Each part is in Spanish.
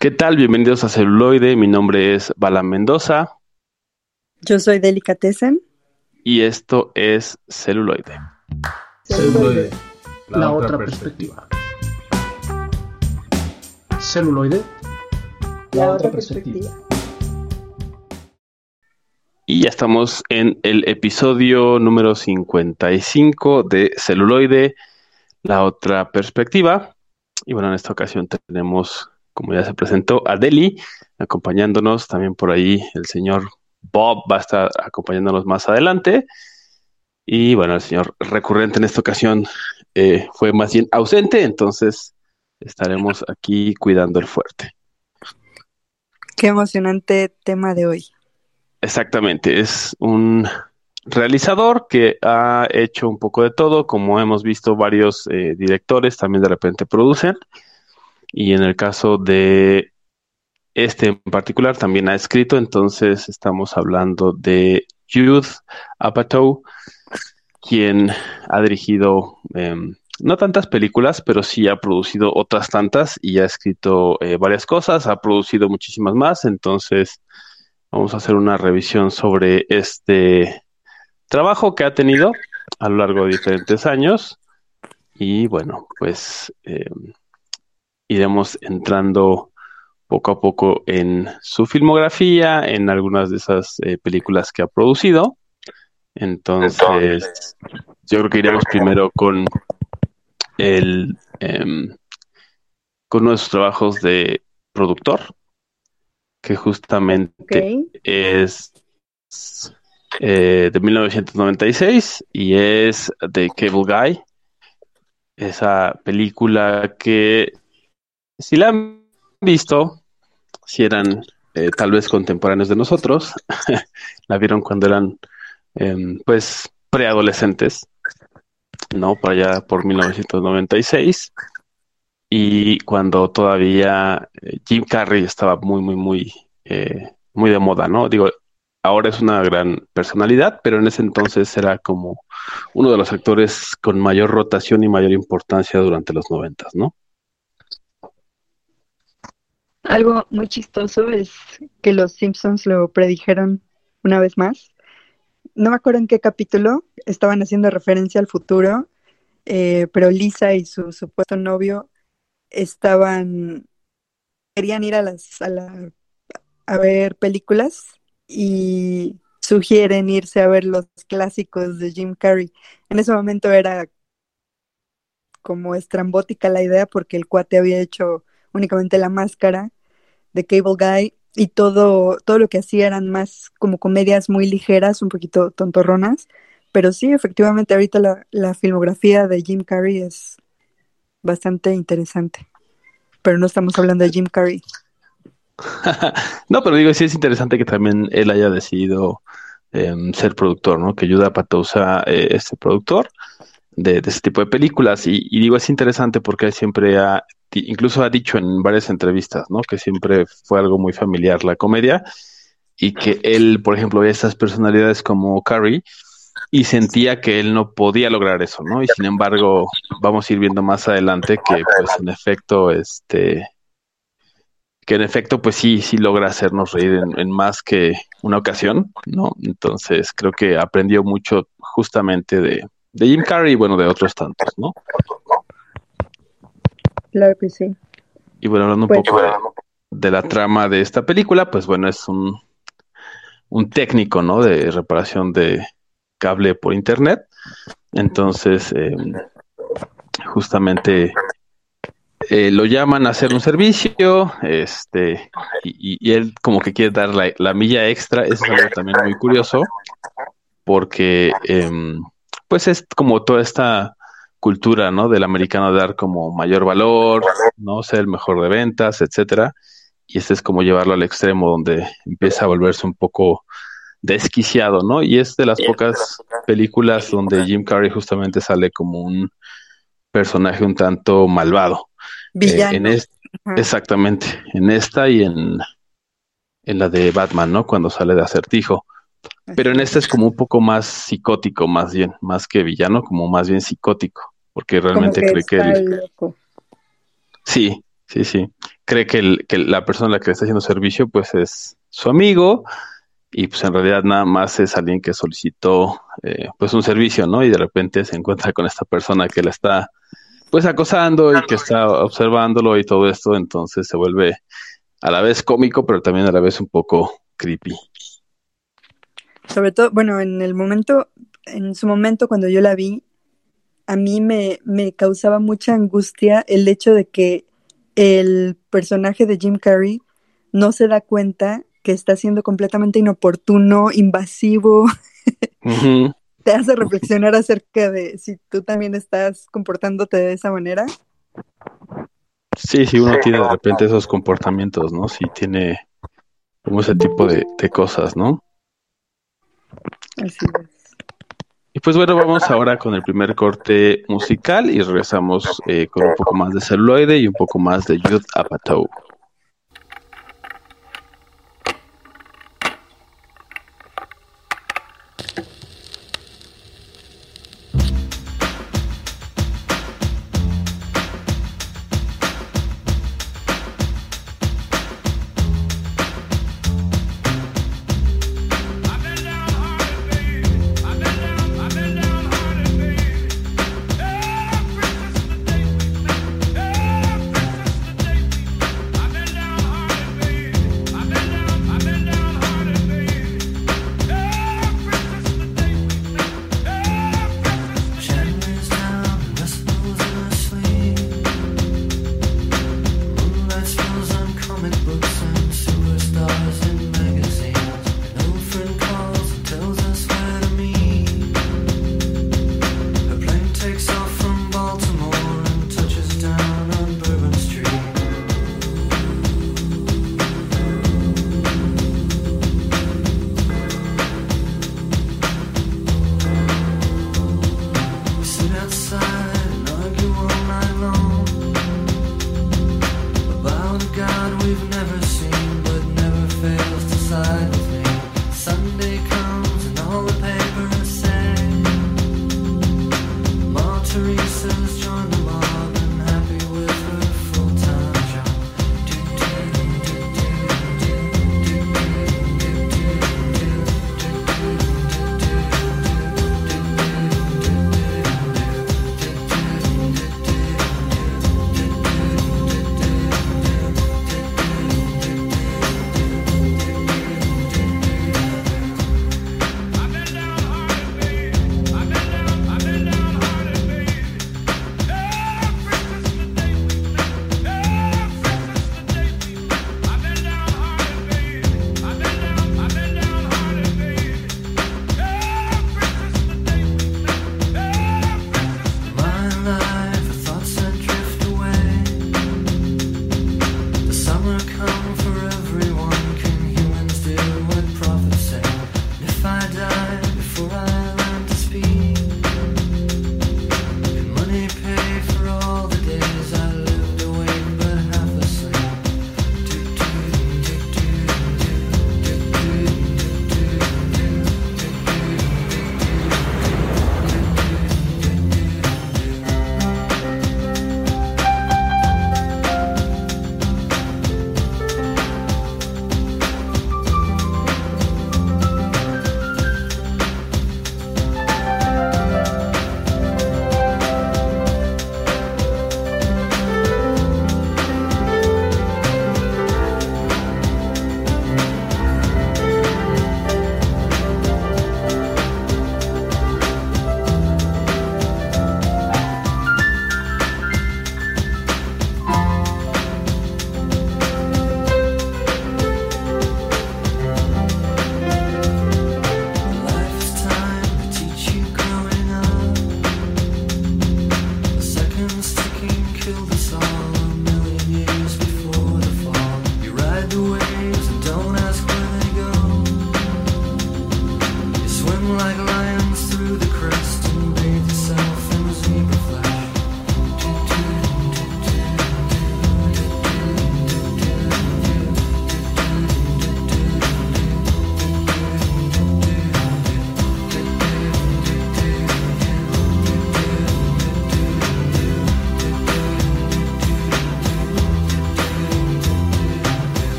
¿Qué tal? Bienvenidos a Celuloide. Mi nombre es Bala Mendoza. Yo soy Delicatessen. Y esto es Celuloide. Celuloide, la, otra perspectiva. Celuloide, la, otra perspectiva. Y ya estamos en el episodio número 55 de Celuloide, la otra perspectiva. Y bueno, en esta ocasión tenemos como ya se presentó, a Deli, acompañándonos también por ahí el señor Bob va a estar acompañándonos más adelante. Y bueno, el señor recurrente en esta ocasión eh, fue más bien ausente, entonces estaremos aquí cuidando el fuerte. Qué emocionante tema de hoy. Exactamente, es un realizador que ha hecho un poco de todo, como hemos visto varios eh, directores también de repente producen. Y en el caso de este en particular también ha escrito, entonces estamos hablando de Jude Apatow, quien ha dirigido em, no tantas películas, pero sí ha producido otras tantas y ha escrito eh, varias cosas, ha producido muchísimas más, entonces vamos a hacer una revisión sobre este trabajo que ha tenido a lo largo de diferentes años. Y bueno, pues em, iremos entrando poco a poco en su filmografía, en algunas de esas eh, películas que ha producido. Entonces, yo creo que iremos primero con el em, con uno de sus trabajos de productor, que justamente es eh, de 1996 y es de Cable Guy. Esa película que si la han visto, si eran eh, tal vez contemporáneos de nosotros, la vieron cuando eran em, pues preadolescentes, ¿no? Para allá por 1996 y cuando todavía eh, Jim Carrey estaba muy, muy, muy, eh, muy de moda, ¿no? Digo, ahora es una gran personalidad, pero en ese entonces era como uno de los actores con mayor rotación y mayor importancia durante los noventas, ¿no? Algo muy chistoso es que los Simpsons lo predijeron una vez más. No me acuerdo en qué capítulo estaban haciendo referencia al futuro, eh, pero Lisa y su supuesto novio estaban querían ir a las a, la, a ver películas y sugieren irse a ver los clásicos de Jim Carrey. En ese momento era como estrambótica la idea porque el cuate había hecho únicamente la máscara de Cable Guy y todo, todo lo que hacía eran más como comedias muy ligeras, un poquito tontorronas, pero sí, efectivamente ahorita la, filmografía de Jim Carrey es bastante interesante, pero no estamos hablando de Jim Carrey. no, pero digo, sí es interesante que también él haya decidido em, ser productor, ¿no? Que ayuda a Patosa, eh, este productor, de, ese tipo de películas. Y, digo, es interesante porque siempre ha incluso ha dicho en varias entrevistas, ¿no? Que siempre fue algo muy familiar la comedia y que él, por ejemplo, veía estas personalidades como Carrie y sentía que él no podía lograr eso, ¿no? Y sin embargo, vamos a ir viendo más adelante que, pues, en efecto, este, que en efecto, pues sí, sí logra hacernos reír en, en más que una ocasión, ¿no? Entonces, creo que aprendió mucho justamente de, de Jim Carrey y, bueno, de otros tantos, ¿no? Claro que sí. Y bueno, hablando un pues, poco de, la trama de esta película, pues bueno, es un, un técnico, ¿no? De reparación de cable por internet. Entonces, eh, justamente eh, lo llaman a hacer un servicio, este, y, y, él como que quiere dar la, la, milla extra, eso es algo también muy curioso, porque eh, pues es como toda esta cultura, ¿no? Del americano dar como mayor valor, ¿no? Ser el mejor de ventas, etcétera. Y este es como llevarlo al extremo donde empieza a volverse un poco desquiciado, ¿no? Y es de las pocas películas donde Jim Carrey justamente sale como un personaje un tanto malvado. Villano. Eh, en es, exactamente, en esta y en, en la de Batman, ¿no? Cuando sale de acertijo. Pero en este es como un poco más psicótico, más bien, más que villano, como más bien psicótico, porque realmente cree que él... Loco. Sí, sí, sí. cree que, que la persona a la que le está haciendo servicio pues es su amigo y pues en realidad nada más es alguien que solicitó eh, pues un servicio, ¿no? Y de repente se encuentra con esta persona que la está pues acosando y que está observándolo y todo esto, entonces se vuelve a la vez cómico, pero también a la vez un poco creepy. Sobre todo, bueno, en el momento, en su momento cuando yo la vi, a mí me, me causaba mucha angustia el hecho de que el personaje de Jim Carrey no se da cuenta que está siendo completamente inoportuno, invasivo. Te hace reflexionar acerca de si tú también estás comportándote de esa manera. Sí, sí, uno tiene de repente esos comportamientos, ¿no? Sí, tiene como ese tipo de, cosas, ¿no? Así es. Y pues bueno, vamos ahora con el primer corte musical y regresamos eh, con un poco más de celuloide y un poco más de Youth Apatow.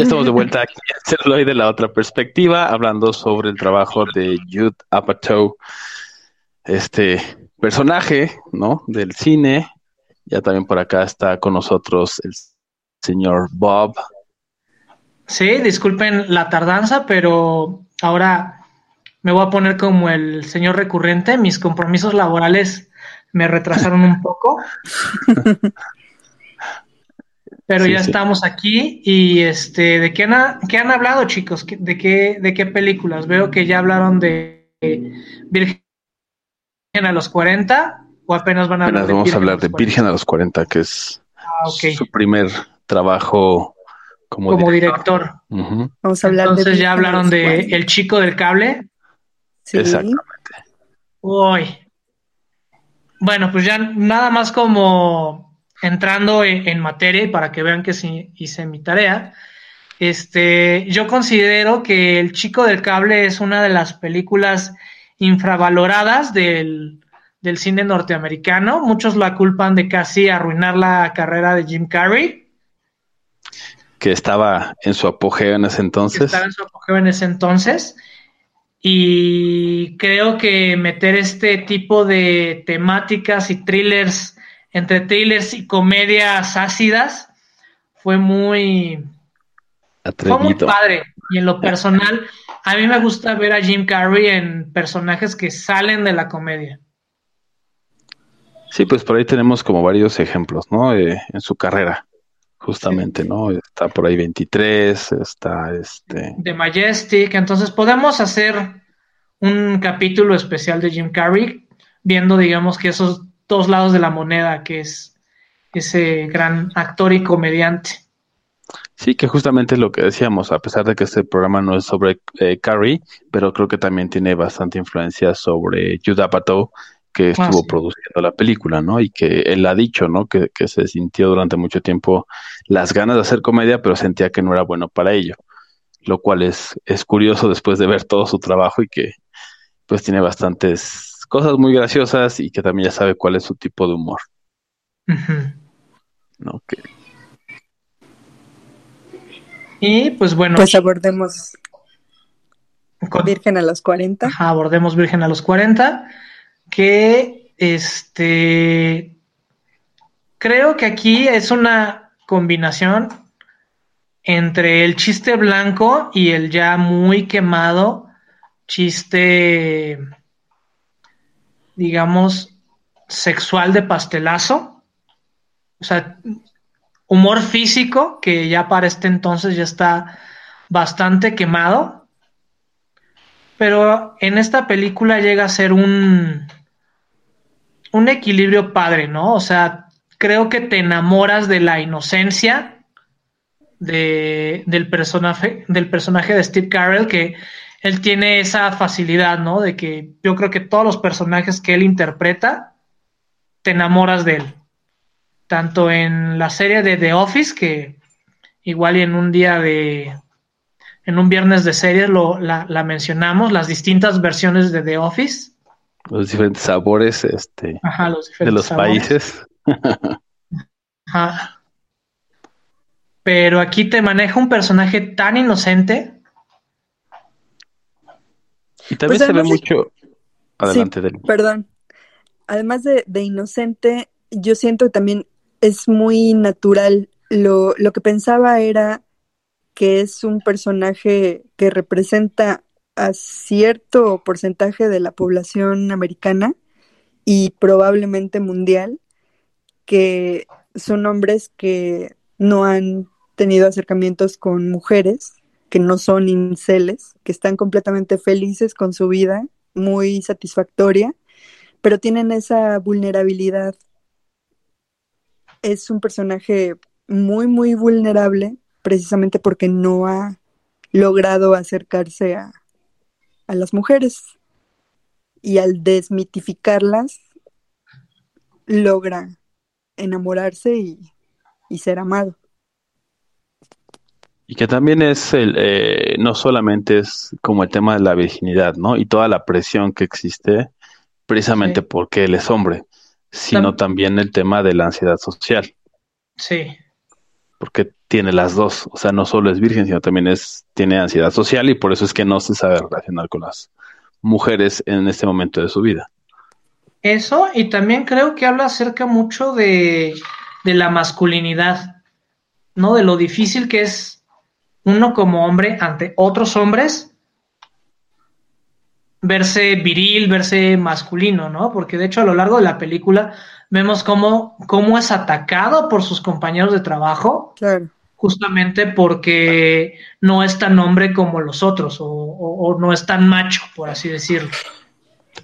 Ya estamos de vuelta aquí en Celuloid de la otra perspectiva, hablando sobre el trabajo de Jude Apatow, este personaje, ¿no? Del cine. Ya también por acá está con nosotros el señor Bob. Sí, disculpen la tardanza, pero ahora me voy a poner como el señor recurrente. Mis compromisos laborales me retrasaron un poco. Pero ya estamos aquí y este, ¿de qué han, qué han hablado, chicos? ¿De qué, ¿De qué películas? Veo que ya hablaron de Virgen a los 40 o apenas van a hablar de vamos a hablar de Virgen a los 40, que es ah, su primer trabajo como, director. Vamos a hablar Entonces ya hablaron de El chico del cable. Sí. Exactamente. Uy. Bueno, pues ya nada más como entrando en, materia para que vean que sí hice mi tarea, este, yo considero que El Chico del Cable es una de las películas infravaloradas del, del cine norteamericano. Muchos la culpan de casi arruinar la carrera de Jim Carrey. Que estaba en su apogeo en ese entonces. estaba en su apogeo en ese entonces. Y creo que meter este tipo de temáticas y thrillers entre thrillers y comedias ácidas, fue muy, fue muy padre. Y en lo personal, a mí me gusta ver a Jim Carrey en personajes que salen de la comedia. Sí, pues por ahí tenemos como varios ejemplos, ¿no? Eh, en su carrera, justamente, ¿no? Está por ahí 23, está este... De Majestic, entonces podemos hacer un capítulo especial de Jim Carrey, viendo, digamos, que esos dos lados de la moneda, que es ese gran actor y comediante. Sí, que justamente lo que decíamos, a pesar de que este programa no es sobre eh, Carrie, pero creo que también tiene bastante influencia sobre Judah Apatow, que ah, estuvo produciendo la película, ¿no? Y que él ha dicho, ¿no? Que, que, se sintió durante mucho tiempo las ganas de hacer comedia, pero sentía que no era bueno para ello. Lo cual es, es curioso después de ver todo su trabajo y que pues tiene bastantes cosas muy graciosas y que también ya sabe cuál es su tipo de humor. Y pues bueno. Pues abordemos Virgen a los 40. abordemos Virgen a los 40. Que este. Creo que aquí es una combinación entre el chiste blanco y el ya muy quemado chiste digamos, sexual de pastelazo. O sea, humor físico que ya para este entonces ya está bastante quemado. Pero en esta película llega a ser un, un equilibrio padre, ¿no? O sea, creo que te enamoras de la inocencia de, del, personaje, del personaje de Steve Carell, que él tiene esa facilidad, ¿no? De que yo creo que todos los personajes que él interpreta, te enamoras de él. Tanto en la serie de The Office, que igual y en un día de, en un viernes de series lo, la, mencionamos, las distintas versiones de The Office. Los diferentes sabores este, de los países. Ajá. Pero aquí te maneja un personaje tan inocente y también pues se ve mucho. Adelante, Perdón. Además de, inocente, yo siento que también es muy natural. Lo, lo que pensaba era que es un personaje que representa a cierto porcentaje de la población americana y probablemente mundial, que son hombres que no han tenido acercamientos con mujeres que no son inceles, que están completamente felices con su vida, muy satisfactoria, pero tienen esa vulnerabilidad. Es un personaje muy, muy vulnerable, precisamente porque no ha logrado acercarse a, a las mujeres. Y al desmitificarlas, logra enamorarse y, y ser amado. Y que también es el, eh, no solamente es como el tema de la virginidad, ¿no? Y toda la presión que existe precisamente porque él es hombre, sino también el tema de la ansiedad social. Sí. Porque tiene las dos, o sea, no solo es virgen, sino también es, tiene ansiedad social y por eso es que no se sabe relacionar con las mujeres en este momento de su vida. Eso, y también creo que habla acerca mucho de, de la masculinidad, ¿no? De lo difícil que es uno como hombre ante otros hombres verse viril, verse masculino, ¿no? Porque de hecho a lo largo de la película vemos cómo, cómo es atacado por sus compañeros de trabajo. Claro justamente porque no es tan hombre como los otros o, no es tan macho, por así decirlo.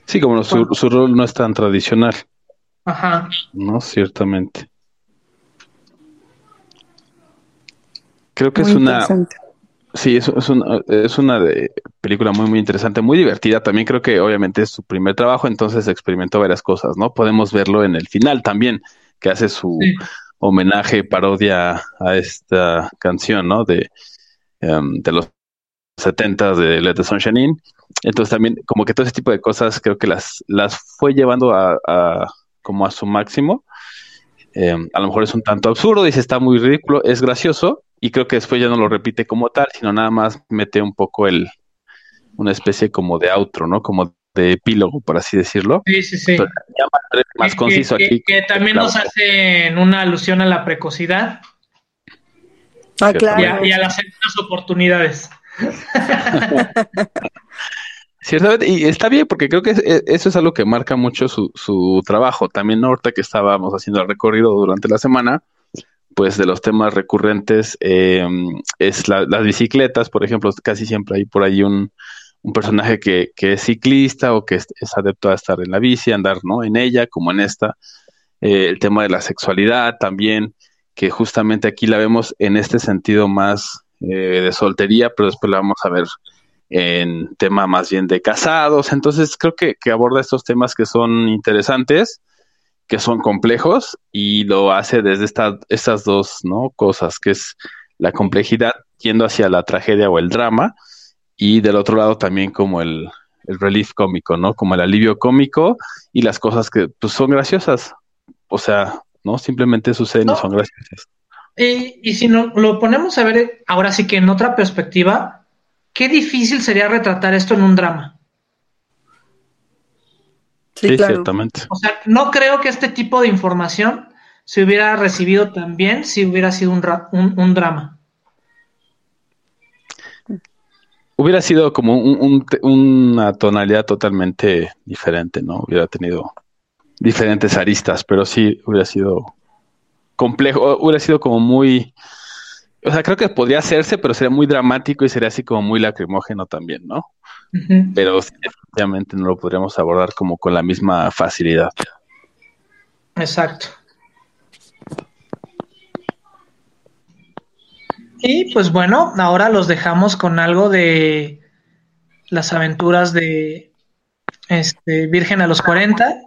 Sí, como su, rol no es tan tradicional. Ajá. No, ciertamente. Creo que es una... Sí, es, es, una, es una de, película muy, muy interesante, muy divertida. También creo que obviamente es su primer trabajo, entonces experimentó varias cosas, ¿no? Podemos verlo en el final también, que hace su, homenaje, parodia a esta canción, ¿no? De, em, de los 70 de Let the Sunshine In. Entonces también como que todo ese tipo de cosas creo que las, las fue llevando a, como a su máximo. Em, a lo mejor es un tanto absurdo, dice está muy ridículo, es gracioso y creo que después ya no lo repite como tal, sino nada más mete un poco el, una especie como de outro, ¿no? Como de epílogo, por así decirlo. Sí, sí, sí. más, conciso aquí. Que, también nos hace una alusión a la precocidad. Ah, claro. Y a, las segundas oportunidades. Ciertamente, y está bien porque creo que e, eso es algo que marca mucho su, su trabajo. También ahorita que estábamos haciendo el recorrido durante la semana, pues de los temas recurrentes eh, es las bicicletas, por ejemplo, casi siempre hay por ahí un, un personaje que, que, es ciclista o que es, adepto a estar en la bici, andar ¿no? en ella, como en esta. Eh, el tema de la sexualidad también, que justamente aquí la vemos en este sentido más eh, de soltería, pero después la vamos a ver en tema más bien de casados. Entonces creo que, que aborda estos temas que son interesantes, que son complejos y lo hace desde esta, estas dos ¿no? cosas, que es la complejidad yendo hacia la tragedia o el drama y del otro lado también como el, el relief cómico, ¿no? Como el alivio cómico y las cosas que pues, son graciosas. O sea, ¿no? Simplemente suceden y son graciosas. y si no, lo ponemos a ver ahora sí que en otra perspectiva, qué difícil sería retratar esto en un drama. Sí, ciertamente. O sea, no creo que este tipo de información se hubiera recibido tan bien si hubiera sido un, un, un drama hubiera sido como una tonalidad totalmente diferente, ¿no? Hubiera tenido diferentes aristas, pero sí hubiera sido complejo, hubiera sido como muy, o sea, creo que podría hacerse, pero sería muy dramático y sería así como muy lacrimógeno también, ¿no? Pero obviamente no lo podríamos abordar como con la misma facilidad. Exacto. Y pues bueno, ahora los dejamos con algo de las aventuras de este, Virgen a los 40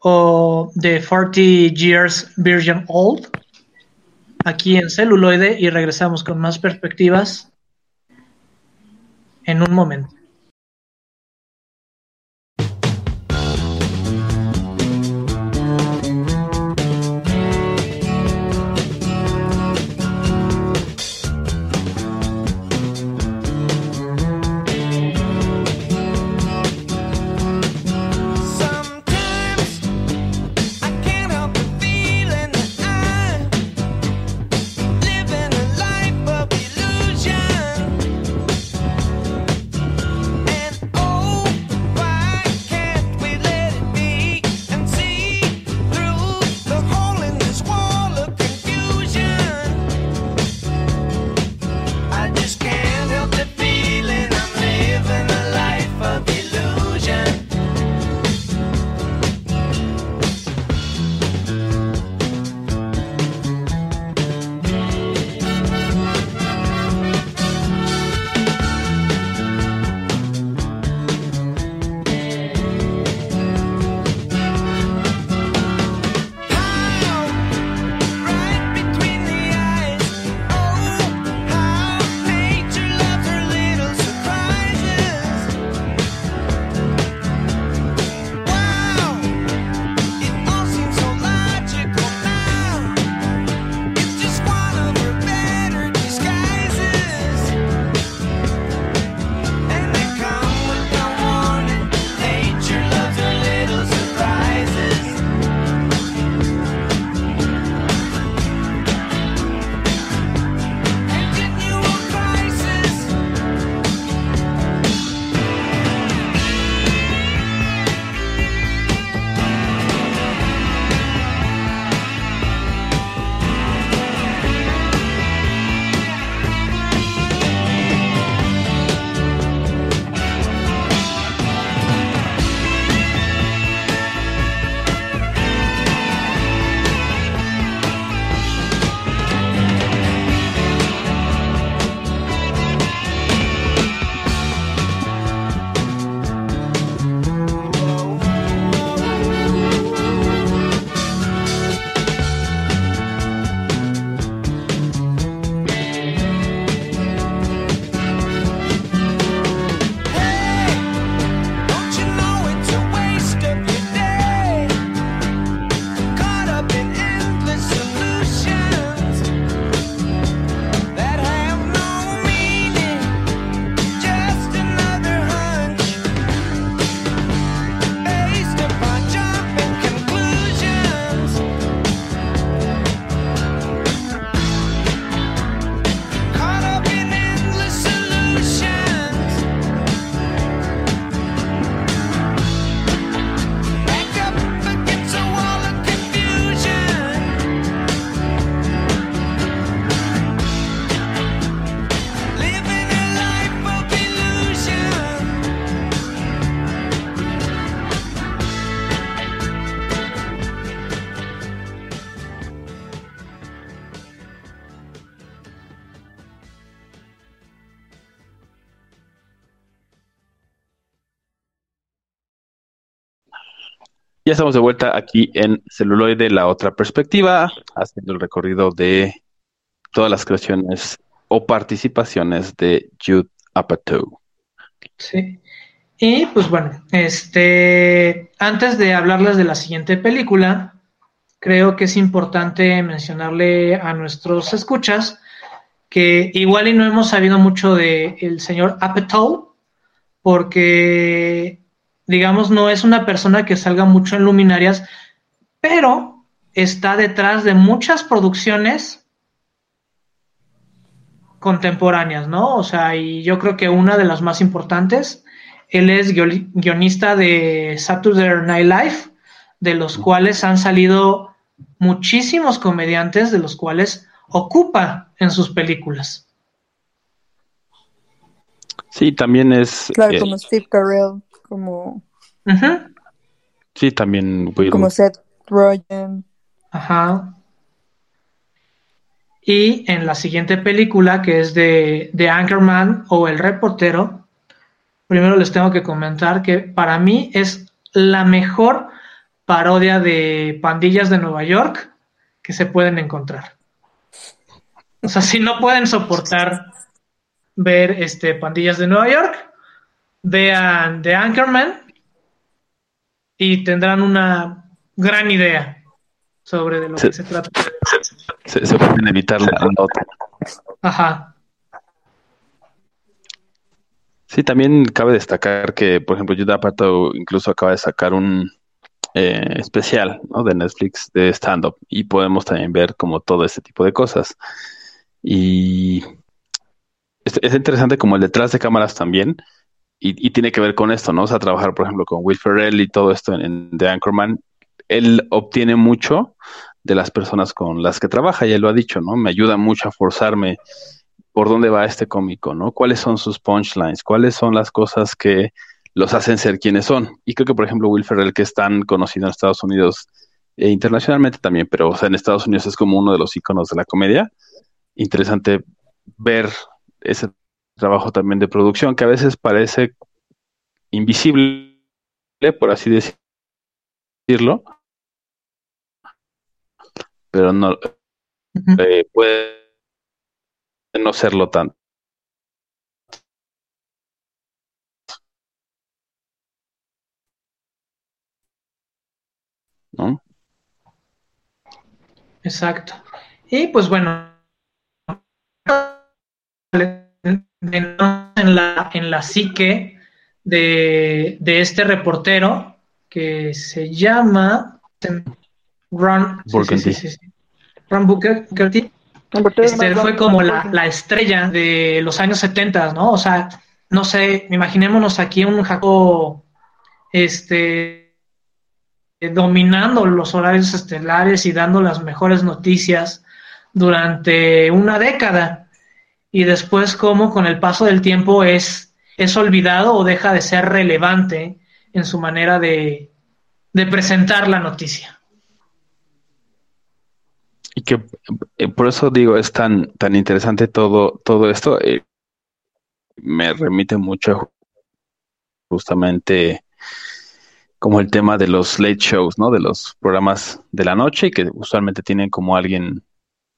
o de 40 Years Virgin Old aquí en celuloide y regresamos con más perspectivas en un momento. Estamos de vuelta aquí en Celuloide, la otra perspectiva, haciendo el recorrido de todas las creaciones o participaciones de Jude Apatow. Sí. Y pues bueno, este, antes de hablarles de la siguiente película, creo que es importante mencionarle a nuestros escuchas que igual y no hemos sabido mucho de el señor Apatow, porque digamos, no es una persona que salga mucho en luminarias, pero está detrás de muchas producciones contemporáneas, ¿no? O sea, y yo creo que una de las más importantes, él es guionista de Saturday Night Live, de los cuales han salido muchísimos comediantes, de los cuales ocupa en sus películas. Sí, también es... Claro, como Steve Carell como... Sí, también. Como Seth Rogen. Ajá. Y en la siguiente película, que es de, de Anchorman o El Reportero, primero les tengo que comentar que para mí es la mejor parodia de pandillas de Nueva York que se pueden encontrar. O sea, si no pueden soportar ver este pandillas de Nueva York, vean The Anchorman y tendrán una gran idea sobre de lo que se trata. Se, pueden evitar la nota. Ajá. Sí, también cabe destacar que, por ejemplo, Judah Apatow incluso acaba de sacar un eh, especial de Netflix de stand-up y podemos también ver como todo este tipo de cosas. Y es, es interesante como el detrás de cámaras también, y, tiene que ver con esto, ¿no? O sea, trabajar, por ejemplo, con Will Ferrell y todo esto en, The Anchorman, él obtiene mucho de las personas con las que trabaja, ya lo ha dicho, ¿no? Me ayuda mucho a forzarme por dónde va este cómico, ¿no? ¿Cuáles son sus punchlines? ¿Cuáles son las cosas que los hacen ser quienes son? Y creo que, por ejemplo, Will Ferrell, que es tan conocido en Estados Unidos e internacionalmente también, pero o sea, en Estados Unidos es como uno de los iconos de la comedia. Interesante ver ese trabajo también de producción que a veces parece invisible, por así decirlo, pero no eh, puede no serlo tanto. ¿No? Exacto. Y pues bueno, en la, en la psique de, este reportero que se llama Ron, Este fue como la, estrella de los años 70, ¿no? O sea, no sé, imaginémonos aquí un Jaco este dominando los horarios estelares y dando las mejores noticias durante una década y después cómo con el paso del tiempo es, es olvidado o deja de ser relevante en su manera de, presentar la noticia. Y que eh, por eso digo, es tan, tan interesante todo, todo esto. Eh, me remite mucho justamente como el tema de los late shows, ¿no? De los programas de la noche que usualmente tienen como alguien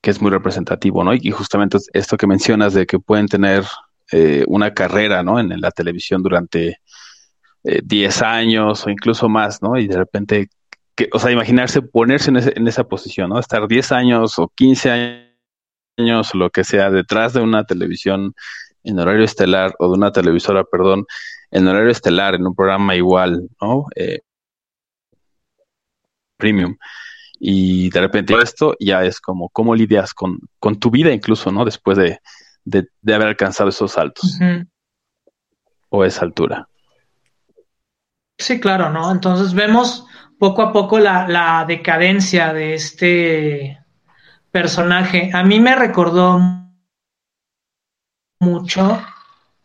que es muy representativo, ¿no? Y justamente esto que mencionas de que pueden tener eh, una carrera, ¿no? En, la televisión durante 10 eh, años o incluso más, ¿no? Y de repente, que, o sea, imaginarse ponerse en, en esa posición, ¿no? Estar 10 años o 15 años lo que sea detrás de una televisión en horario estelar o de una televisora, perdón, en horario estelar, en un programa igual, ¿no? Eh, premium y de repente esto ya es como cómo lidias con, con tu vida incluso, ¿no? Después de, haber alcanzado esos saltos o esa altura. Sí, claro, ¿no? Entonces vemos poco a poco la, la decadencia de este personaje. A mí me recordó mucho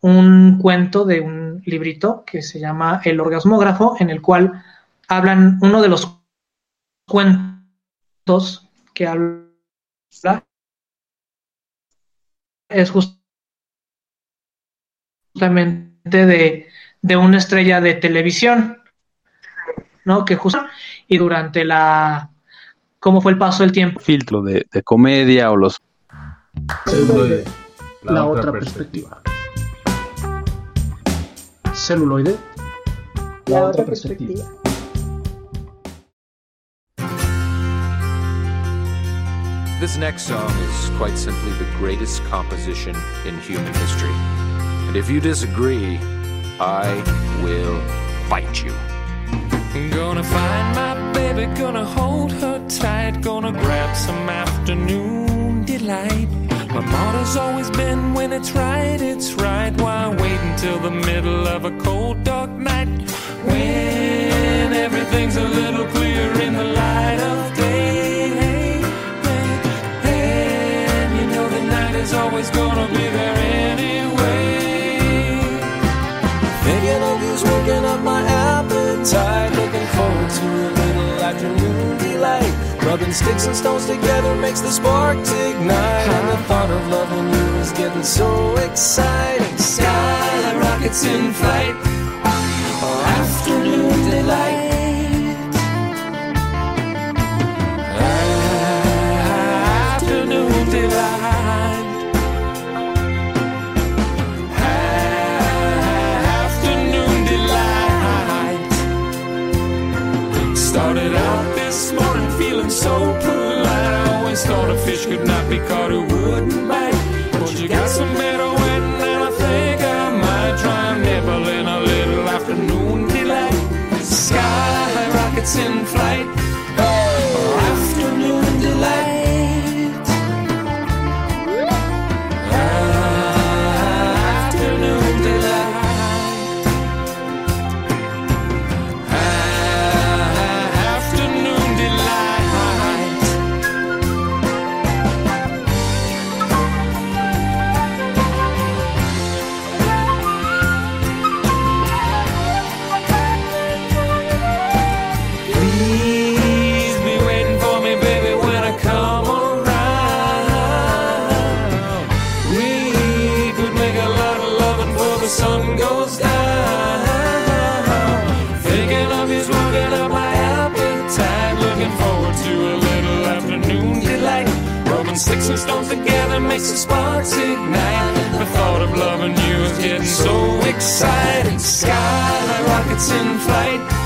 un cuento de un librito que se llama El orgasmógrafo, en el cual hablan uno de los cuentos que habla es justamente de, de una estrella de televisión ¿no? Que justo y durante la cómo fue el paso del tiempo. Filtro de, comedia o los celuloide, la, otra perspectiva. Celuloide, la otra perspectiva. This next song is quite simply the greatest composition in human history. And if you disagree, I will bite you. Gonna find my baby, gonna hold her tight, gonna grab some afternoon delight. My motto's always been when it's right, it's right. Why wait until the middle of a cold, dark night? When everything's a little clearer in the light of day. Always gonna be there anyway. Thinking of you's working up my appetite. Looking forward to a little afternoon delight. Rubbing sticks and stones together makes the spark ignite. And the thought of loving you is getting so exciting. Sky rockets in flight. Afternoon delight. So polite. I always thought a fish could not be caught who wouldn't bite. But you got some better wet, and I think I might try in a little afternoon delight. Sky rockets in flight. Makes the sparks ignite. The thought of loving you is getting so exciting. Sky rockets in flight.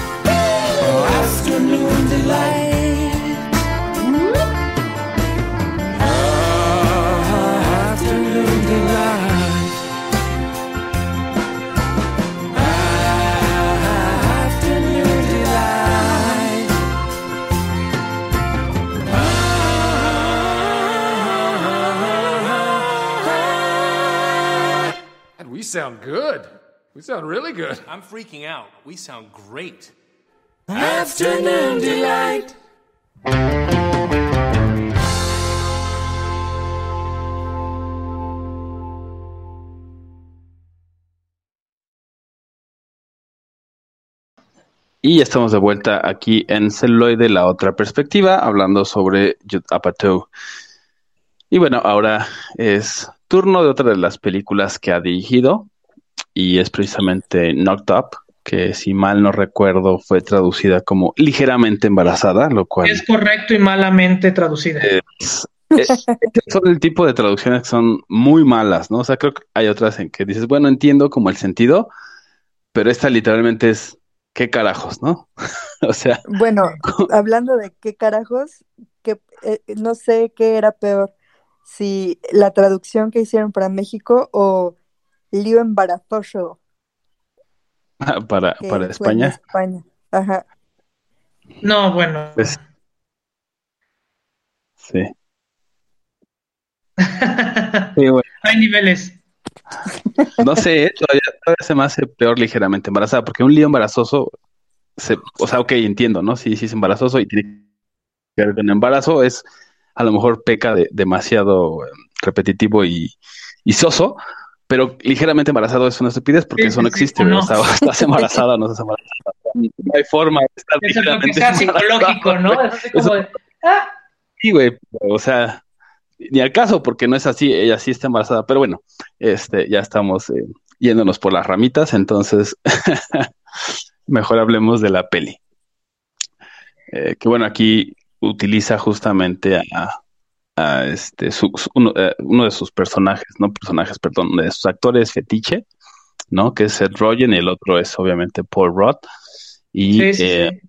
We sound really good. I'm freaking out. We sound great. Afternoon delight. Y ya estamos de vuelta aquí en Celuloide, la otra perspectiva, hablando sobre Judd Apatow. Y bueno, ahora es turno de otra de las películas que ha dirigido, y es precisamente Knocked Up, que si mal no recuerdo fue traducida como ligeramente embarazada, lo cual Es correcto y malamente traducida. es, es- son el tipo de traducciones que son muy malas, ¿no? O sea, creo que hay otras en que dices, bueno, entiendo como el sentido, pero esta literalmente es, ¿qué carajos, no? O sea, Bueno, hablando de qué carajos, que eh, no sé qué era peor, si la traducción que hicieron para México o lío embarazoso para, para España. España. Ajá. No, bueno. Pues- Sí. Sí, bueno, Hay niveles. no sé, todavía, todavía se me hace peor ligeramente embarazada, porque un lío embarazoso, se, o sea, ok, entiendo, ¿no? Sí, sí es embarazoso y tiene que ver con embarazo, es a lo mejor peca de demasiado eh, repetitivo y, y soso, pero ligeramente embarazado es una estupidez porque Sí, eso no sí, sí, existe. O sea, estás embarazada no estás embarazada. No hay forma de estar Eso es lo que sea psicológico, ¿no? Es así como de, ah, Sí, güey, o sea, ni al caso, porque no es así, ella sí está embarazada, pero bueno, este, ya estamos eh, yéndonos por las ramitas, entonces mejor hablemos de la peli. eh, que bueno, aquí utiliza justamente a, este, uno, uno, de sus personajes, no personajes, perdón, de sus actores fetiche, ¿no? Que es Seth Rogen y el otro es obviamente Paul Roth. Y, eh,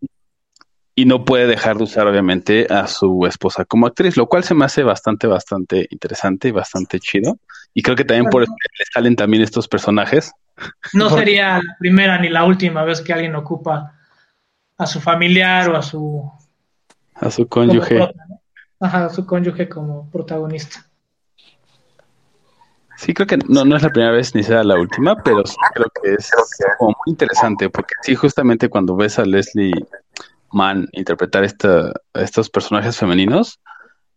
y no puede dejar de usar obviamente a su esposa como actriz, lo cual se me hace bastante, bastante interesante y bastante chido. Y creo que también por eso le salen también estos personajes. No sería la primera ni la última vez que alguien ocupa a su familiar o a su... A su cónyuge. Ajá, su cónyuge como protagonista. Sí, creo que no, no es la primera vez ni será la última, pero sí creo que es como muy interesante, porque sí, justamente cuando ves a Leslie Mann interpretar esta, estos personajes femeninos,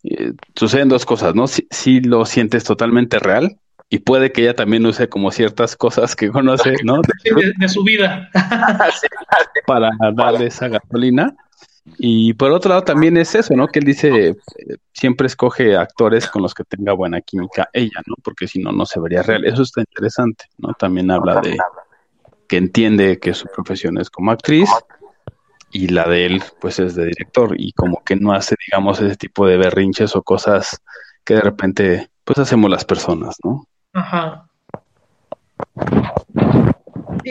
eh, suceden dos cosas, ¿no? Si, lo sientes totalmente real, y puede que ella también use como ciertas cosas que conoce, ¿no? De, su vida. para darle esa gasolina. Y por otro lado también es eso, ¿no? Que él dice, eh, siempre escoge actores con los que tenga buena química ella, ¿no? Porque si no, no se vería real. Eso está interesante, ¿no? También habla de que entiende que su profesión es como actriz y la de él, pues es de director y como que no hace, digamos, ese tipo de berrinches o cosas que de repente, pues hacemos las personas, ¿no? Ajá.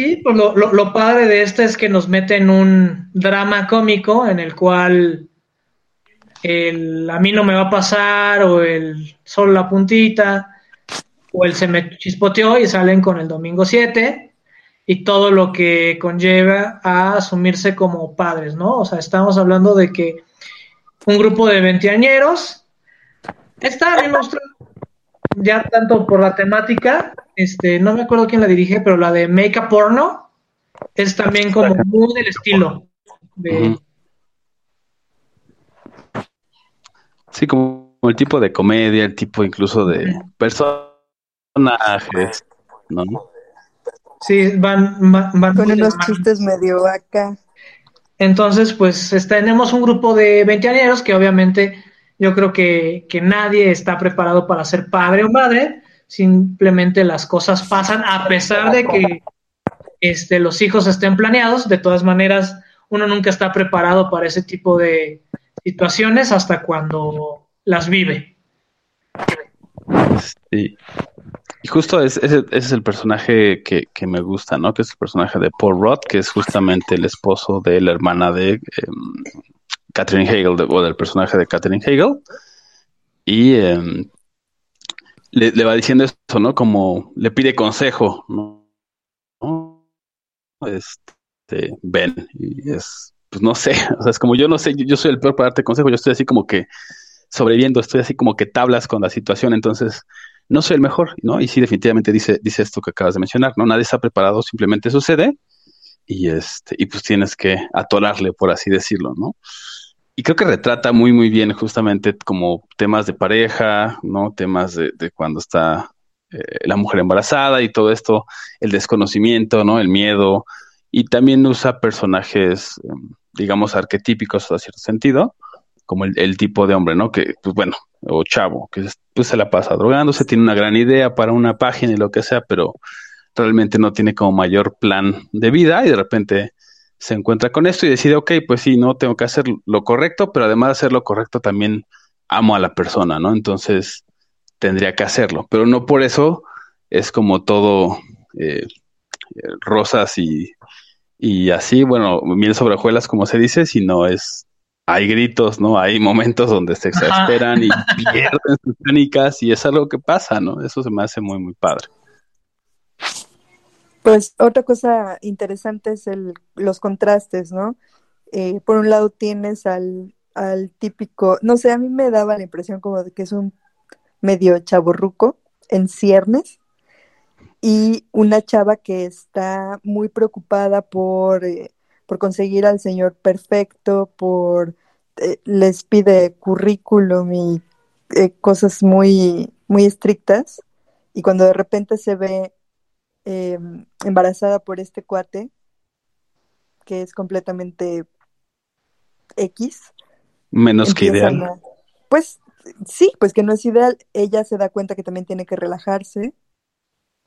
Y pues lo, lo, padre de este es que nos mete en un drama cómico en el cual el a mí no me va a pasar o el solo la puntita o el se me chispoteó y salen con el domingo 7 y todo lo que conlleva a asumirse como padres, ¿no? O sea, estamos hablando de que un grupo de veinteañeros está bien ya tanto por la temática, este, no me acuerdo quién la dirige, pero la de Make a Porno es también como muy del estilo de... Sí, como el tipo de comedia, el tipo incluso de personajes, ¿no? Sí, van, van, con unos chistes medio acá. Entonces, pues tenemos un grupo de veinteañeros que obviamente yo creo que, nadie está preparado para ser padre o madre, simplemente las cosas pasan a pesar de que este, los hijos estén planeados, de todas maneras uno nunca está preparado para ese tipo de situaciones hasta cuando las vive. Sí. Y justo ese, es el personaje que, me gusta, ¿no? Que es el personaje de Paul Roth, que es justamente el esposo de la hermana de em, Catherine Hegel, o del personaje de Catherine Hegel, y em, le, va diciendo eso, ¿no? Como le pide consejo, ¿no? Este, ven, y es, pues no sé, o sea, es como yo no sé, yo soy el peor para darte consejo, yo estoy así como que sobreviviendo, estoy así como que tablas con la situación, entonces no soy el mejor, ¿no? Y sí, definitivamente dice, dice esto que acabas de mencionar, ¿no? Nadie está preparado, simplemente sucede y este, y pues tienes que atorarle, por así decirlo, ¿no? Y creo que retrata muy, muy bien justamente como temas de pareja, ¿no? Temas de, cuando está eh, la mujer embarazada y todo esto, el desconocimiento, ¿no? El miedo, y también usa personajes, em, digamos, arquetípicos a cierto sentido, como el, tipo de hombre, ¿no? Que, pues bueno, o chavo, que pues se la pasa drogándose, tiene una gran idea para una página y lo que sea, pero realmente no tiene como mayor plan de vida y de repente se encuentra con esto y decide, ok, pues sí, no tengo que hacer lo correcto, pero además de hacer lo correcto también amo a la persona, ¿no? Entonces tendría que hacerlo, pero no por eso es como todo eh, rosas y, y así, bueno, miel sobre hojuelas, como se dice, sino es, hay gritos, ¿no? Hay momentos donde se exasperan y pierden sus técnicas y es algo que pasa, ¿no? Eso se me hace muy, muy padre. Pues otra cosa interesante es el, los contrastes, ¿no? Eh, por un lado tienes al, típico, no sé, a mí me daba la impresión como de que es un medio chaborruco en ciernes y una chava que está muy preocupada por, eh, por conseguir al señor perfecto, por eh, les pide currículum y cosas muy, muy estrictas y cuando de repente se ve Em, embarazada por este cuate, que es completamente X. Menos que ideal. pues sí, pues que no es ideal. Ella se da cuenta que también tiene que relajarse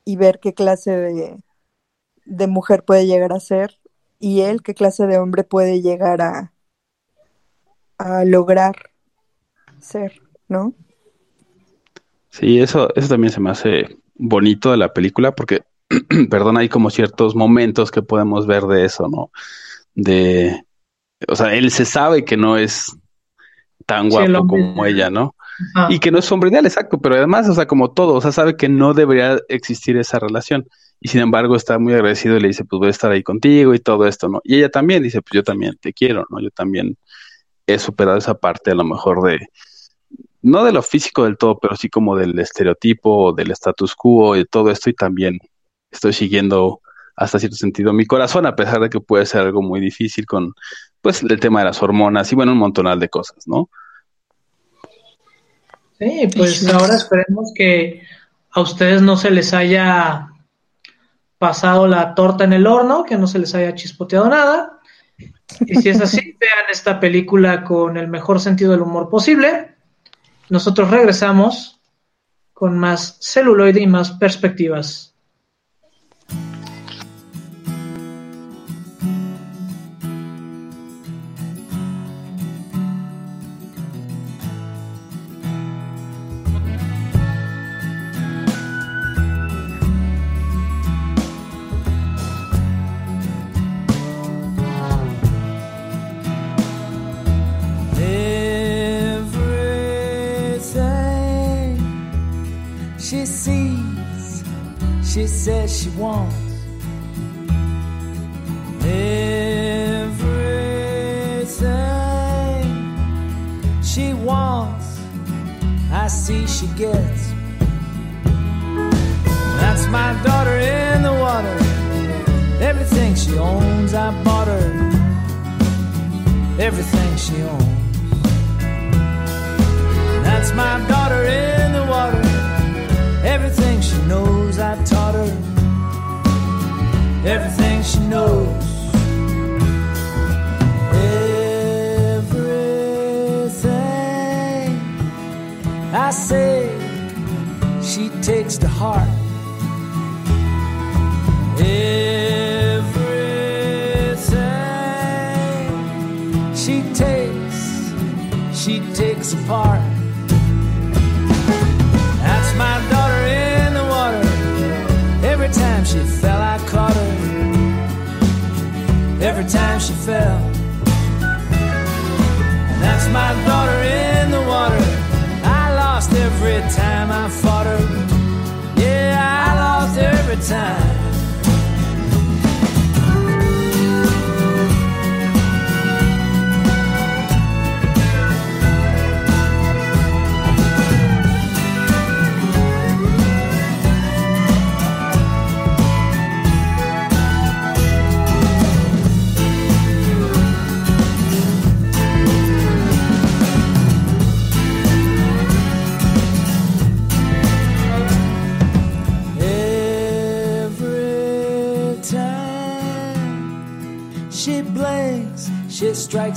y ver qué clase de, de mujer puede llegar a ser y él qué clase de hombre puede llegar a, a lograr ser, ¿no? Sí, eso, eso también se me hace bonito de la película porque, perdón, hay como ciertos momentos que podemos ver de eso, ¿no? De, o sea, él se sabe que no es tan guapo como ella, ¿no? Y que no es hombre ideal, exacto, pero además, o sea, como todo, o sea, sabe que no debería existir esa relación. Y sin embargo está muy agradecido y le dice, pues voy a estar ahí contigo y todo esto, ¿no? Y ella también dice, pues yo también te quiero, ¿no? Yo también he superado esa parte a lo mejor de, no de lo físico del todo, pero sí como del estereotipo, del status quo y todo esto y también estoy siguiendo hasta cierto sentido mi corazón, a pesar de que puede ser algo muy difícil con, pues, el tema de las hormonas y bueno, un montonal de cosas, ¿no? Sí, pues ahora esperemos que a ustedes no se les haya pasado la torta en el horno, que no se les haya chispoteado nada. Y si es así, vean esta película con el mejor sentido del humor posible. Nosotros regresamos con más celuloide y más perspectivas. She gets. That's my daughter in the water. Everything she owns, I bought her. Everything she owns. That's my daughter in the water. Everything she knows, I taught her everything she knows. Say, she takes to heart. Everything she takes, she takes apart. That's my daughter in the water. Every time she fell, I caught her every time she fell. That's my daughter in the water. Time I fought her. Yeah, I lost every time.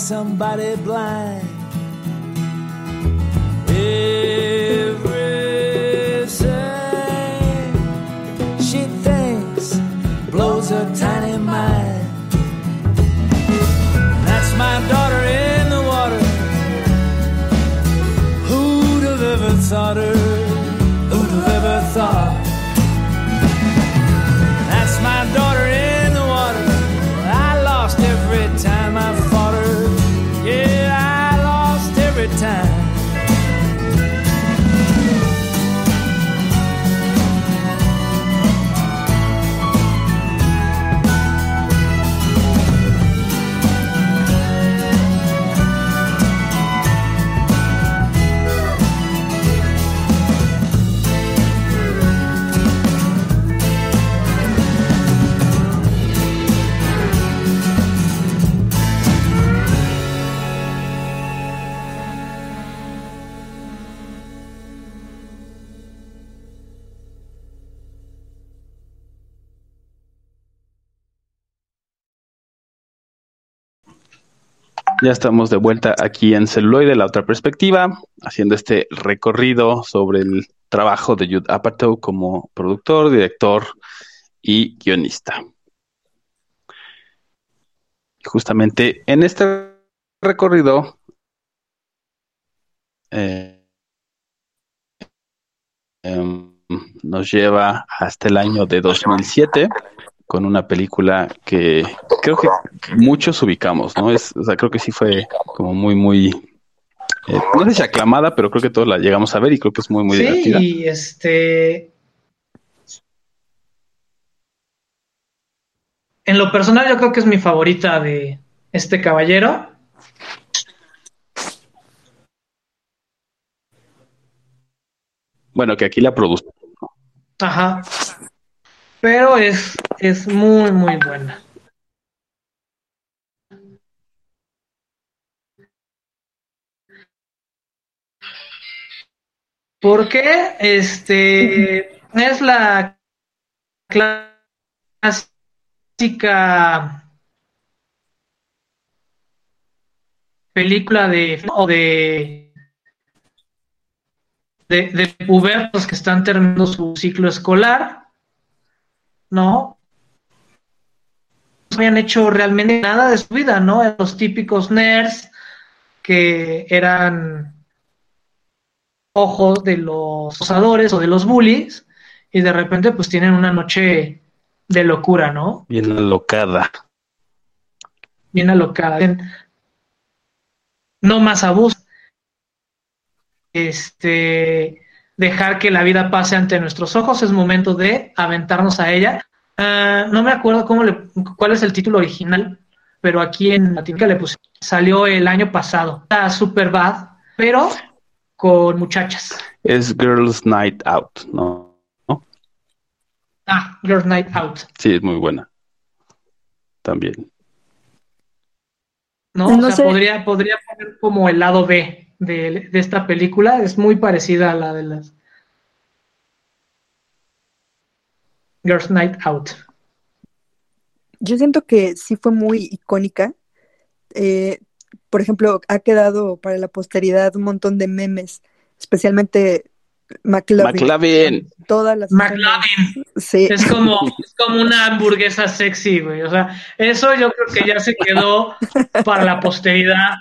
Somebody blind. Ya estamos de vuelta aquí en Celuloide, la otra perspectiva, haciendo este recorrido sobre el trabajo de Judd Apatow como productor, director y guionista. Justamente en este recorrido eh, em, nos lleva hasta el año de 2007 con una película que creo que muchos ubicamos, ¿no? Es, o sea, creo que sí fue como muy, muy, eh, no sé si aclamada, pero creo que todos la llegamos a ver y creo que es muy, muy divertida. Sí, este... En lo personal yo creo que es mi favorita de este caballero. Bueno, que aquí la produce. Ajá. Pero es, es muy, muy buena. Porque este es la clásica película de o de de, de pubertos que están terminando su ciclo escolar, ¿no? No habían hecho realmente nada de su vida, ¿no? Los típicos nerds que eran ojos de los usadores o de los bullies y de repente pues tienen una noche de locura, ¿no? Bien alocada. Bien alocada. No más abuso. Este, dejar que la vida pase ante nuestros ojos es momento de aventarnos a ella. Uh, no me acuerdo cómo le, cuál es el título original, pero aquí en Latinoamérica le puse, salió el año pasado. Está super bad, pero con muchachas. Es Girls Night Out, ¿no? ¿no? Ah, Girls Night Out. Sí, es muy buena. También. No, no o sea, sé. podría, podría poner como el lado B de, de, esta película. Es muy parecida a la de las Girls Night Out. Yo siento que sí fue muy icónica. Eh, por ejemplo, ha quedado para la posteridad un montón de memes, especialmente McLovin. McLovin. Todas las McLovin. Sí. Es como, es como una hamburguesa sexy, güey. O sea, eso yo creo que ya se quedó para la posteridad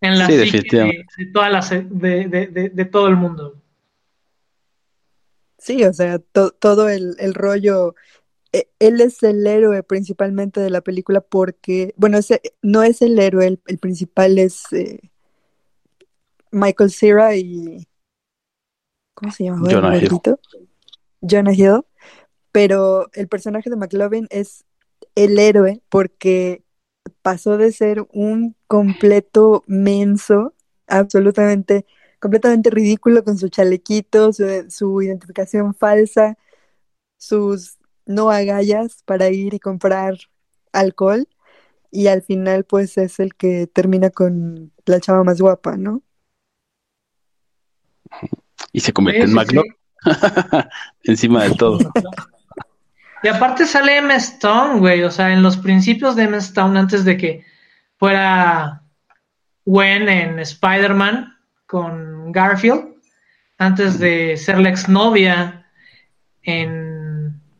en la sí, de, de, todas las, de, de, de, todo el mundo. Sí, o sea, to, todo el, el rollo él es el héroe principalmente de la película porque, bueno, ese, no es el héroe, el, el principal es eh, Michael Cera y... ¿Cómo se llama? Jonah Hill. Jonah Hill. Pero el personaje de McLovin es el héroe porque pasó de ser un completo menso, absolutamente, completamente ridículo con su chalequito, su, su identificación falsa, sus no agallas para ir y comprar alcohol y al final pues es el que termina con la chava más guapa, ¿no? Y se convierte sí, en sí. encima de todo. Y aparte sale M. Stone, güey, o sea, en los principios de M. Stone, antes de que fuera Gwen en Spider-Man con Garfield, antes de ser la exnovia en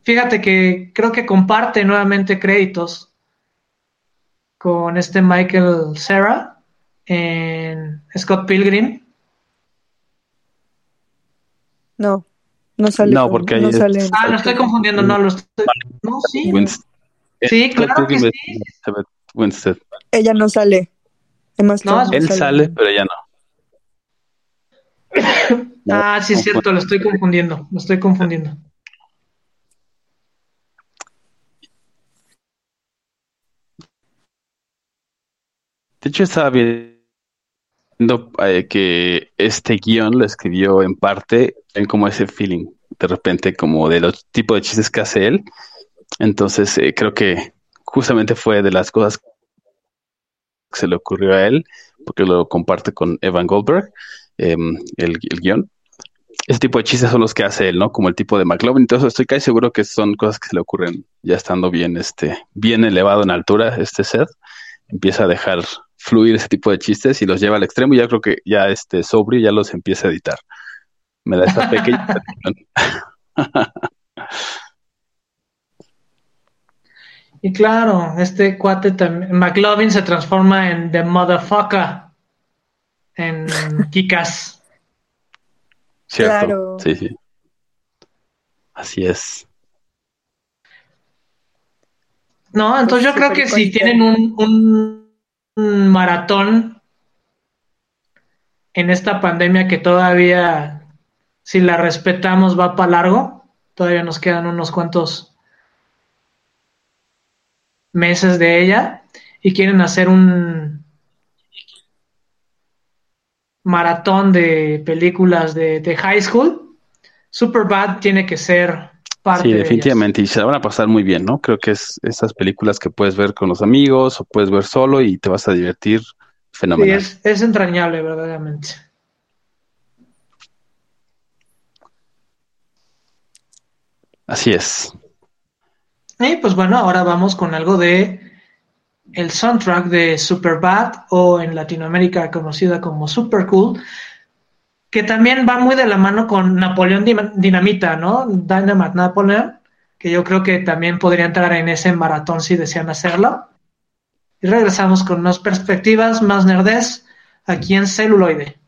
Fíjate que creo que comparte nuevamente créditos con este Michael Cera en Scott Pilgrim. No, no sale. No, porque no ahí sale. es- Ah, lo estoy confundiendo, no, lo estoy. No, sí. Sí, claro que sí. Winstead. Ella no sale. Emma Stone No, no Él sale, pero ella no. Ah, sí, es cierto, lo estoy confundiendo. Lo estoy confundiendo. De hecho, estaba eh, que este guion lo escribió en parte en como ese feeling, de repente, como de los tipos de chistes que hace él. Entonces, eh, creo que justamente fue de las cosas que se le ocurrió a él, porque lo comparte con Evan Goldberg, eh, el, el guion. Ese tipo de chistes son los que hace él, ¿no? Como el tipo de McLovin. Entonces, estoy casi seguro que son cosas que se le ocurren ya estando bien, este, bien elevado en altura, este set. Empieza a dejar fluir ese tipo de chistes y los lleva al extremo y ya creo que ya este sobrio ya los empieza a editar. Me da esta pequeña Y claro, este cuate también, McLovin se transforma en The Motherfucker en Kikas. Cierto. Claro. Sí, sí. Así es. No, entonces yo creo que si tienen un maratón en esta pandemia que todavía, si la respetamos, va para largo, todavía nos quedan unos cuantos meses de ella y quieren hacer un maratón de películas de, high school, Superbad tiene que ser parte Sí, de definitivamente. Y se la van a pasar muy bien, ¿no? Creo que es esas películas que puedes ver con los amigos o puedes ver solo y te vas a divertir ellas. Sí, fenomenal. es, es entrañable, verdaderamente. Así es. Y pues bueno, ahora vamos con algo de el soundtrack de Superbad o en Latinoamérica conocida como Super Cool, que también va muy de la mano con Napoleón Dinamita, ¿no? Dynamite Napoleon, que yo creo que también podría entrar en ese maratón si desean hacerlo. Y regresamos con unas perspectivas más nerdes aquí en celuloide.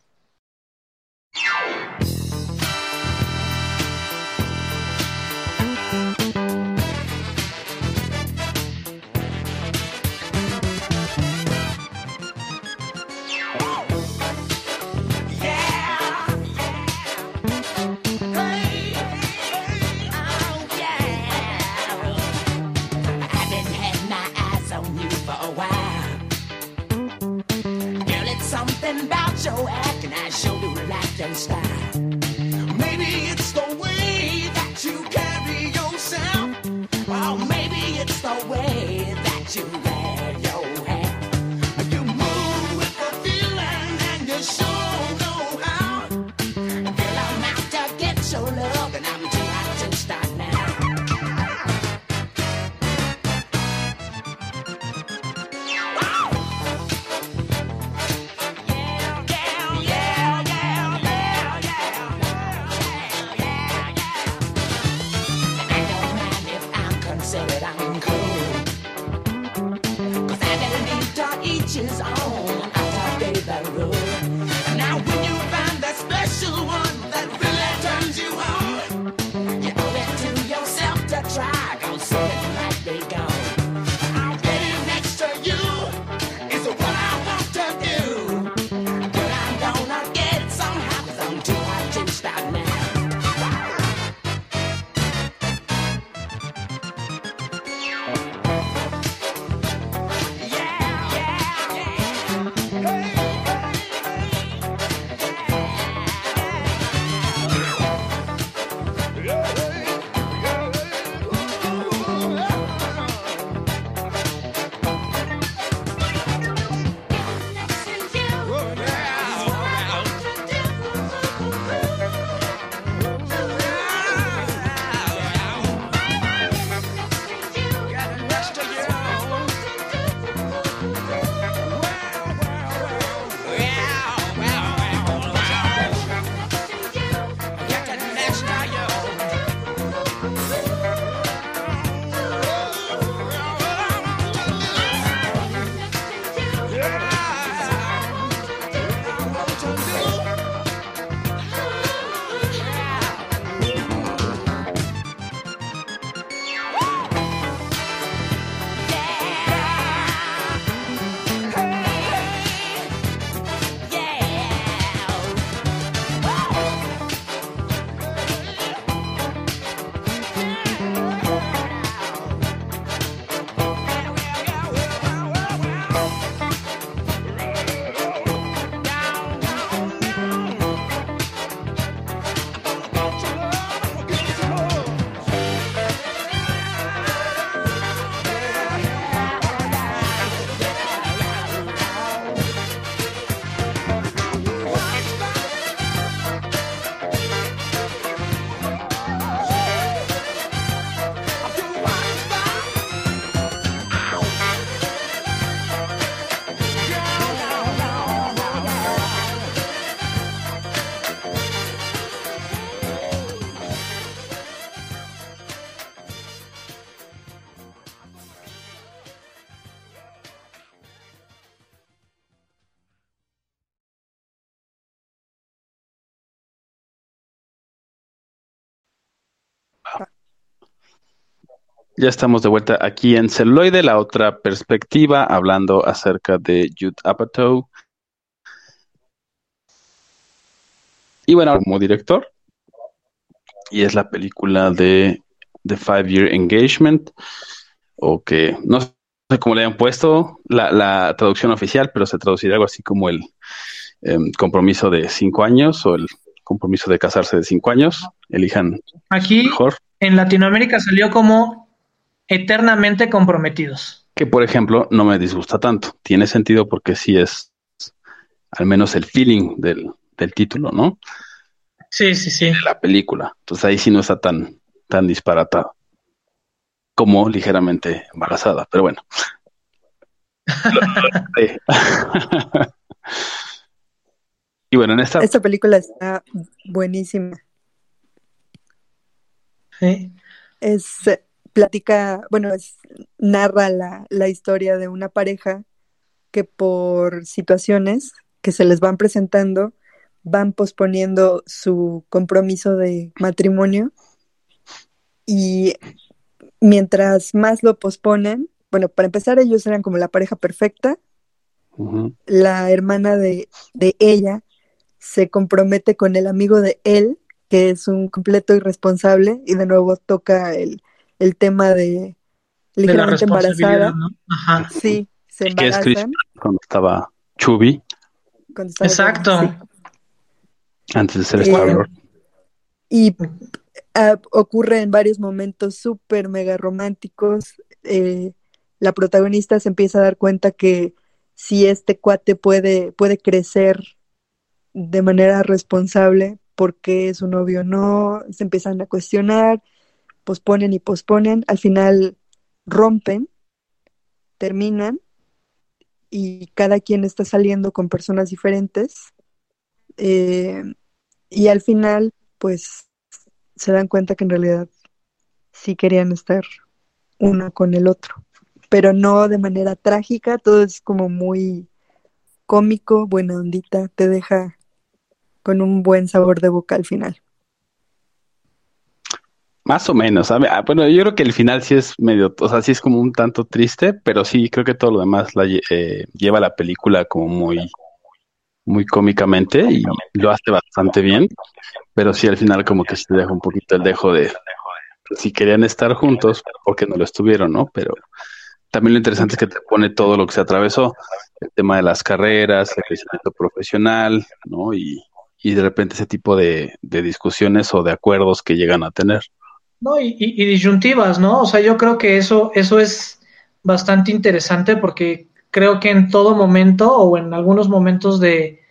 Ya estamos de vuelta aquí en Celuloide, la otra perspectiva, hablando acerca de Jude Apatow. Y bueno, como director, y es la película de The Five Year Engagement, o que no sé cómo le han puesto la, traducción oficial, pero se traduciría algo así como el em, compromiso de cinco años o el compromiso de casarse de cinco años. Elijan Aquí, mejor. En Latinoamérica salió como eternamente comprometidos. Que por ejemplo no me disgusta tanto. Tiene sentido porque sí es al menos el feeling del, del título, ¿no? Sí, sí, sí. De la película. Entonces ahí sí no está tan, tan disparatado. Como ligeramente embarazada, pero bueno. y bueno, en esta... Esta película está buenísima. Sí. Es, platica, bueno, es, narra la, la historia de una pareja que por situaciones que se les van presentando van posponiendo su compromiso de matrimonio y mientras más lo posponen, bueno, para empezar ellos eran como la pareja perfecta, la hermana de, de, ella se compromete con el amigo de él, que es un completo irresponsable, y de nuevo toca el, el tema de ligeramente embarazada. Sí, se embarazan. cuando estaba Chubby. Exacto. Antes de ser Star eh, Y uh, ocurre en varios momentos súper mega románticos. Eh, la protagonista se empieza a dar cuenta que si este cuate puede, puede crecer de manera responsable, porque su novio no, se empiezan a cuestionar, posponen y posponen, al final rompen, terminan y cada quien está saliendo con personas diferentes eh, y al final, pues, se dan cuenta que en realidad sí querían estar uno con el otro, pero no de manera trágica, todo es como muy cómico, buena ondita, te deja con un buen sabor de boca al final. Más o menos, ah, bueno, yo creo que el final sí es medio, o sea, sí es como un tanto triste, pero sí creo que todo lo demás la, eh, lleva la película como muy, muy cómicamente y lo hace bastante bien, pero sí al final como que se deja un poquito el dejo de si querían estar juntos, porque no lo estuvieron, ¿no? Pero también lo interesante es que te pone todo lo que se atravesó, el tema de las carreras, el crecimiento profesional, ¿no? Y, y de repente ese tipo de, discusiones o de acuerdos que llegan a tener. No, y, y, disyuntivas, ¿no? O sea, yo creo que eso, eso es bastante interesante porque creo que en todo momento o en algunos momentos de,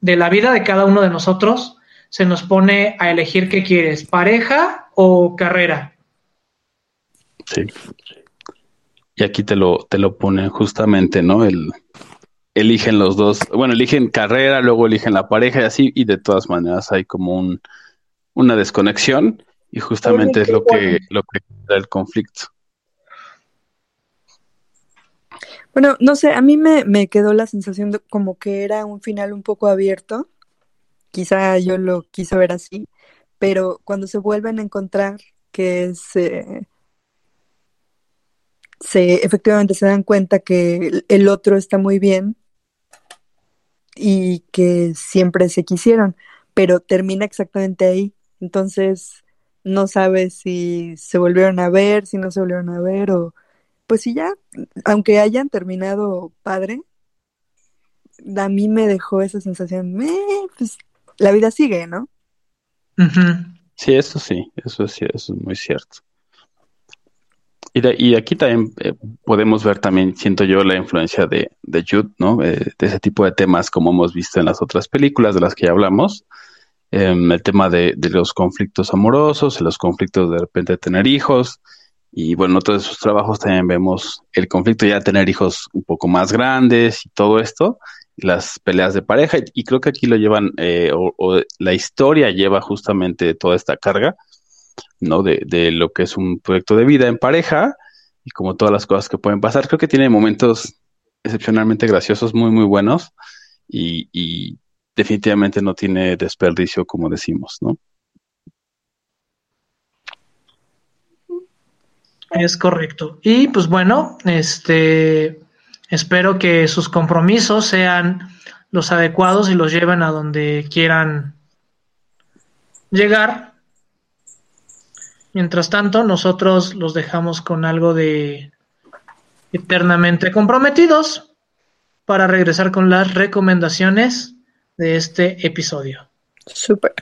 de la vida de cada uno de nosotros se nos pone a elegir qué quieres, pareja o carrera. Sí. Y aquí te lo, te lo ponen justamente, ¿no? El, eligen los dos, bueno, eligen carrera, luego eligen la pareja y así, y de todas maneras hay como un, una desconexión y justamente es lo que, lo que da el conflicto. Bueno, no sé, a mí me, me quedó la sensación de como que era un final un poco abierto. Quizá yo lo quise ver así, pero cuando se vuelven a encontrar, que se, se efectivamente se dan cuenta que el otro está muy bien y que siempre se quisieron, pero termina exactamente ahí. Entonces, no sabes si se volvieron a ver, si no se volvieron a ver o pues sí ya, aunque hayan terminado padre, a mí me dejó esa sensación, eh, pues la vida sigue, ¿no? Sí, eso sí, eso sí, eso es muy cierto. Y, y aquí también eh, podemos ver también, siento yo, la influencia de, de Jude, ¿no? Eh, de ese tipo de temas como hemos visto en las otras películas de las que ya hablamos. Em, el tema de, los conflictos amorosos, los conflictos de repente de tener hijos, y bueno, en otros de sus trabajos también vemos el conflicto ya de tener hijos un poco más grandes y todo esto, las peleas de pareja, y, creo que aquí lo llevan, eh, o, la historia lleva justamente toda esta carga, ¿no? De, de lo que es un proyecto de vida en pareja y como todas las cosas que pueden pasar. Creo que tiene momentos excepcionalmente graciosos, muy, muy buenos, y definitivamente no tiene desperdicio, como decimos, ¿no? Es correcto. Y pues bueno, este espero que sus compromisos sean los adecuados y los lleven a donde quieran llegar. Mientras tanto, nosotros los dejamos con algo de eternamente comprometidos para regresar con las recomendaciones de este episodio. Super.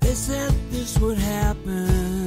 They said this would happen.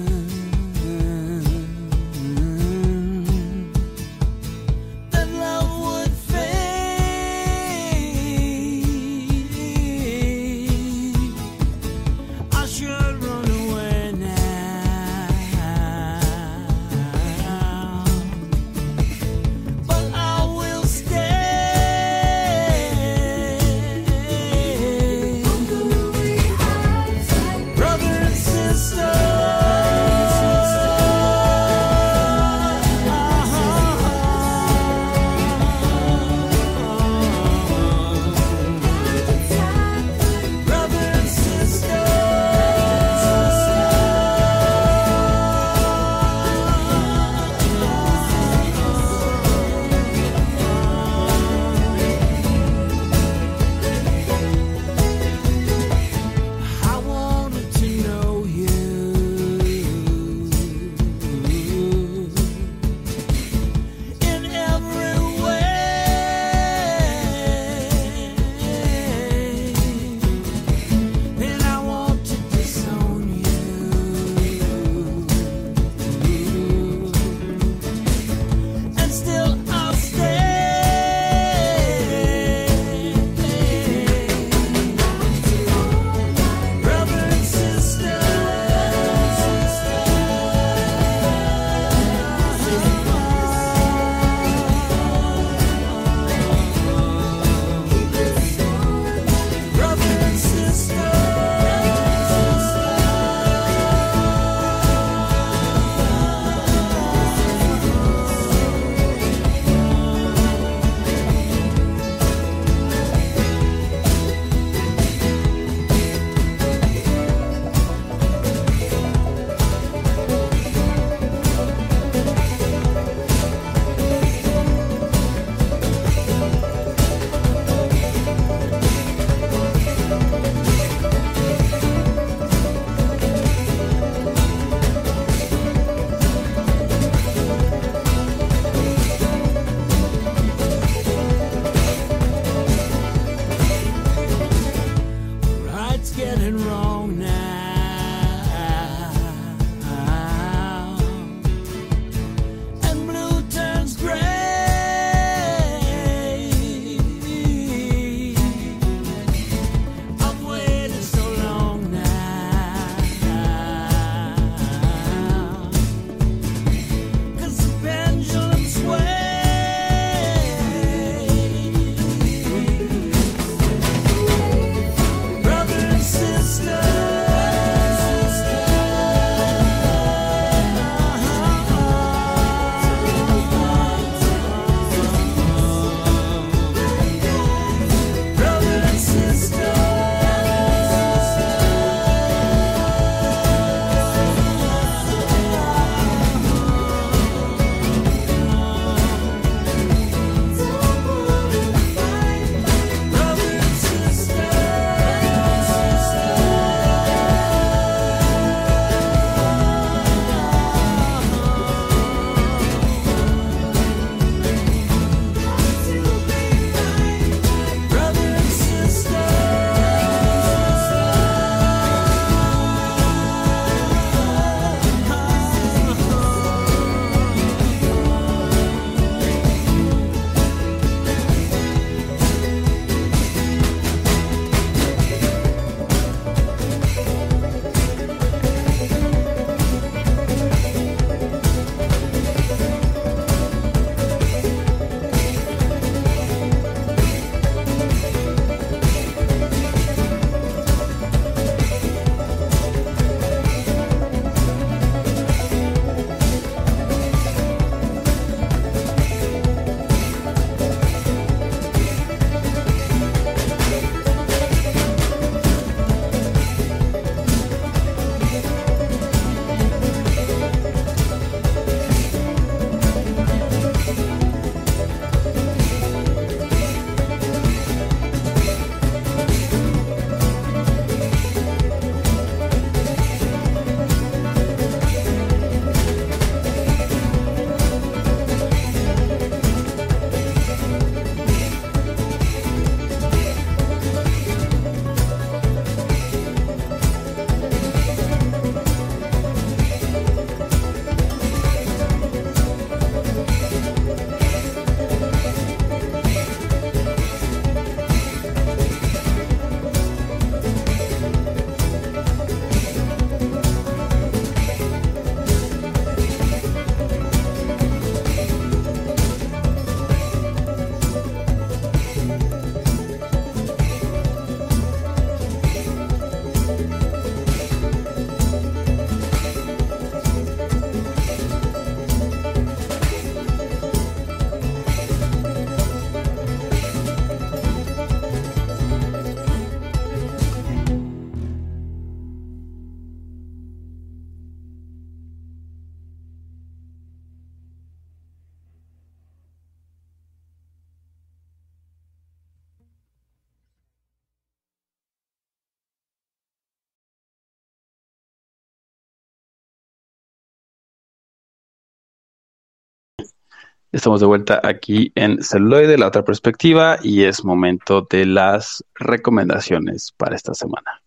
Estamos de vuelta aquí en Celuloide, la otra perspectiva, y es momento de las recomendaciones para esta semana.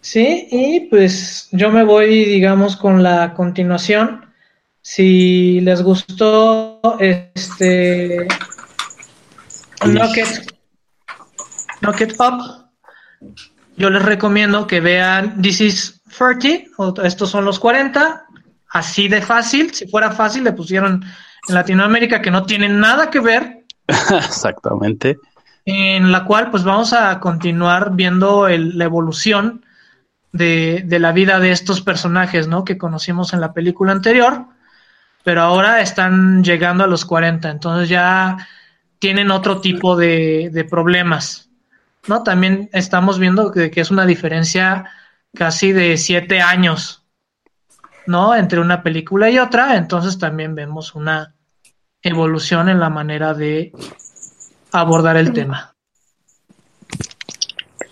Sí, y pues yo me voy, digamos, con la continuación. Si les gustó este Knock It, Knock It Up, yo les recomiendo que vean This is 30, o estos son los 40, así de fácil. Si fuera fácil, le pusieron en Latinoamérica que no tienen nada que ver. Exactamente. En la cual, pues vamos a continuar viendo la evolución de, de, la vida de estos personajes, ¿no? Que conocimos en la película anterior, pero ahora están llegando a los 40, entonces ya tienen otro tipo de, de problemas, ¿no? También estamos viendo que, que, es una diferencia casi de siete años, ¿no? Entre una película y otra, entonces también vemos una evolución en la manera de abordar el tema.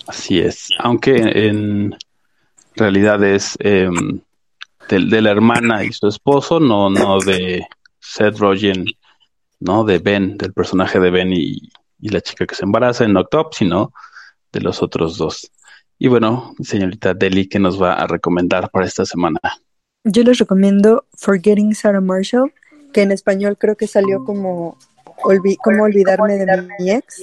Así es, aunque en, realidad es eh, de, la hermana y su esposo, no, no de Seth Rogen, no de Ben, del personaje de Ben y, y la chica que se embaraza en Knocked sino de los otros dos. Y bueno, señorita Deli, ¿qué nos va a recomendar para esta semana? Yo les recomiendo Forgetting Sarah Marshall, que en español creo que salió como, olvi como olvidarme de mi ex.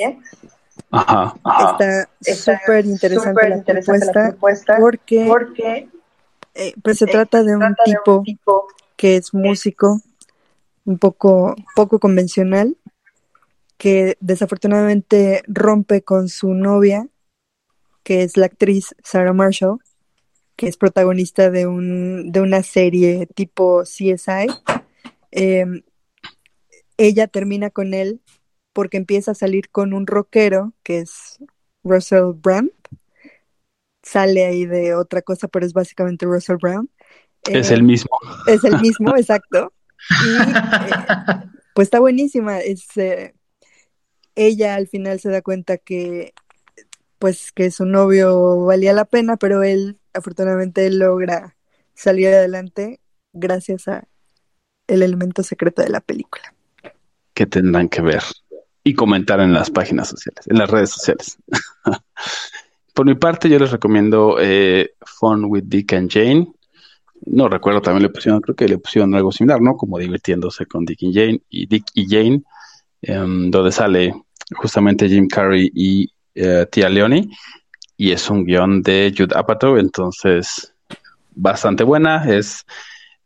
Ajá, ajá. Está súper interesante, la, interesante propuesta la propuesta porque, porque eh, pues se eh, trata de, un, trata tipo de un tipo que es músico, un poco, poco convencional, que desafortunadamente rompe con su novia, que es la actriz Sarah Marshall, que es protagonista de, un, de una serie tipo CSI. Eh, ella termina con él porque empieza a salir con un rockero que es Russell Brand. Sale ahí de otra cosa, pero es básicamente Russell Brown. Es el mismo. Es el mismo, exacto. Y, eh, pues está buenísima. Es, eh, ella al final se da cuenta que pues que su novio valía la pena, pero él afortunadamente logra salir adelante gracias a el elemento secreto de la película. Que tendrán que ver y comentar en las páginas sociales, en las redes sociales. Por mi parte, yo les recomiendo eh, Fun with Dick and Jane. No recuerdo, también le pusieron, creo que le pusieron algo similar, ¿no? Como divirtiéndose con Dick y Jane, y Dick y Jane, um, donde sale justamente Jim Carrey y uh, Tia Leone, y es un guion de Jude Apatow, entonces bastante buena. Es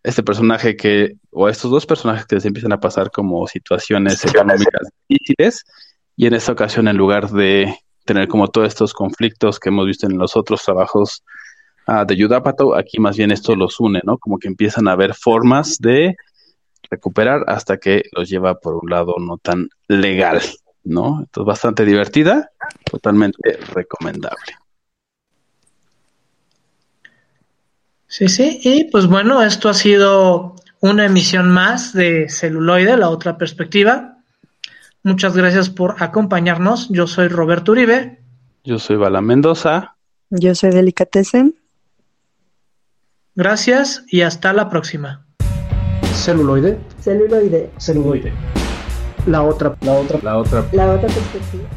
este personaje que, o estos dos personajes que se empiezan a pasar como situaciones económicas difíciles, y en esta ocasión, en lugar de tener como todos estos conflictos que hemos visto en los otros trabajos uh, de Yudapato, aquí más bien esto los une, ¿no? Como que empiezan a haber formas de recuperar hasta que los lleva por un lado no tan legal, ¿no? Entonces, bastante divertida, totalmente recomendable. Sí, sí, y pues bueno, esto ha sido una emisión más de Celuloide, la otra perspectiva. Muchas gracias por acompañarnos. Yo soy Roberto Uribe. Yo soy Bala Mendoza. Yo soy Delicatessen. Gracias y hasta la próxima. Celuloide. Celuloide. Celuloide. La otra, la otra, la otra, la otra perspectiva.